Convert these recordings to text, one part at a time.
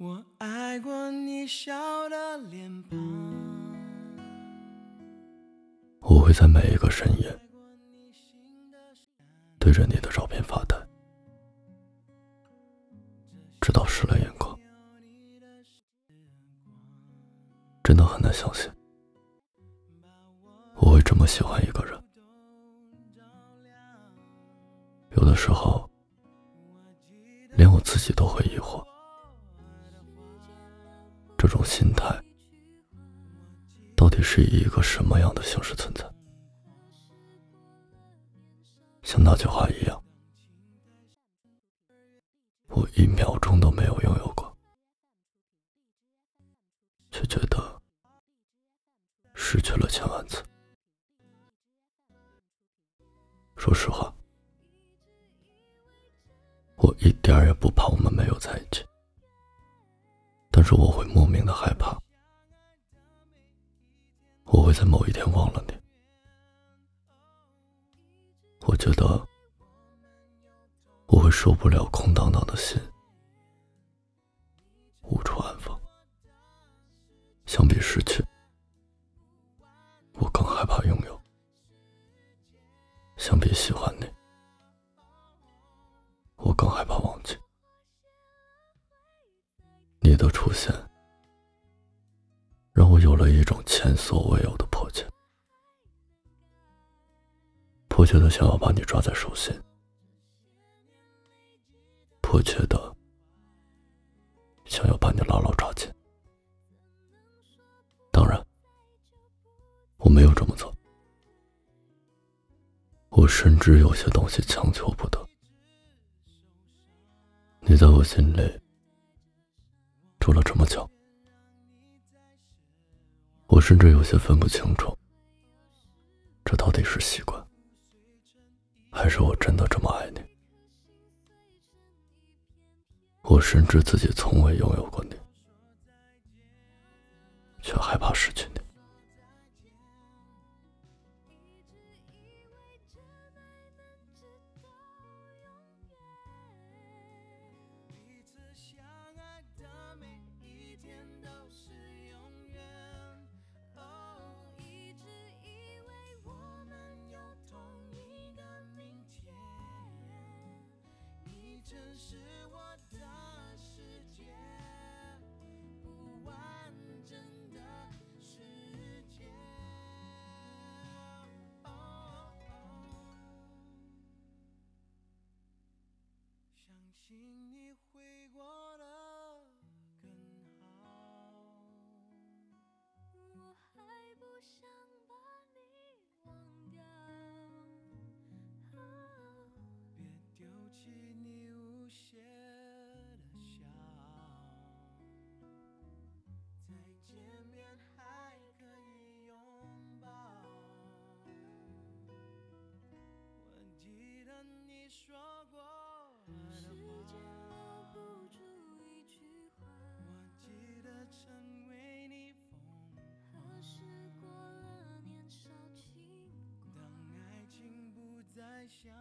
我爱过你笑的脸庞，我会在每一个深夜对着你的照片发呆，直到湿了眼眶。真的很难相信，我会这么喜欢一个人。有的时候，这种心态到底是以一个什么样的形式存在？像那句话一样，我一秒钟都没有拥有过，却觉得失去了千万次。说实话，我一点也不怕我们没有在一起。是我会莫名的害怕，我会在某一天忘了你。我觉得我会受不了空荡荡的心，无处安放。相比失去，我更害怕拥有。相比喜欢你，你的出现，让我有了一种前所未有的迫切，迫切的想要把你抓在手心，迫切的想要把你牢牢抓紧。当然，我没有这么做，我深知有些东西强求不得。你在我心里。住了这么久，我甚至有些分不清楚，这到底是习惯，还是我真的这么爱你？我深知自己从未拥有过你，却害怕失去你。是我的世界，不完整的世界。相信像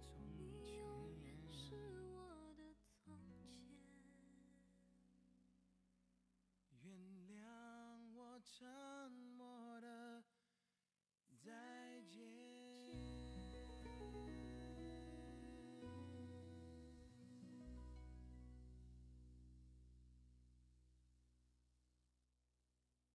从前，你永远是我的从前。原谅我这。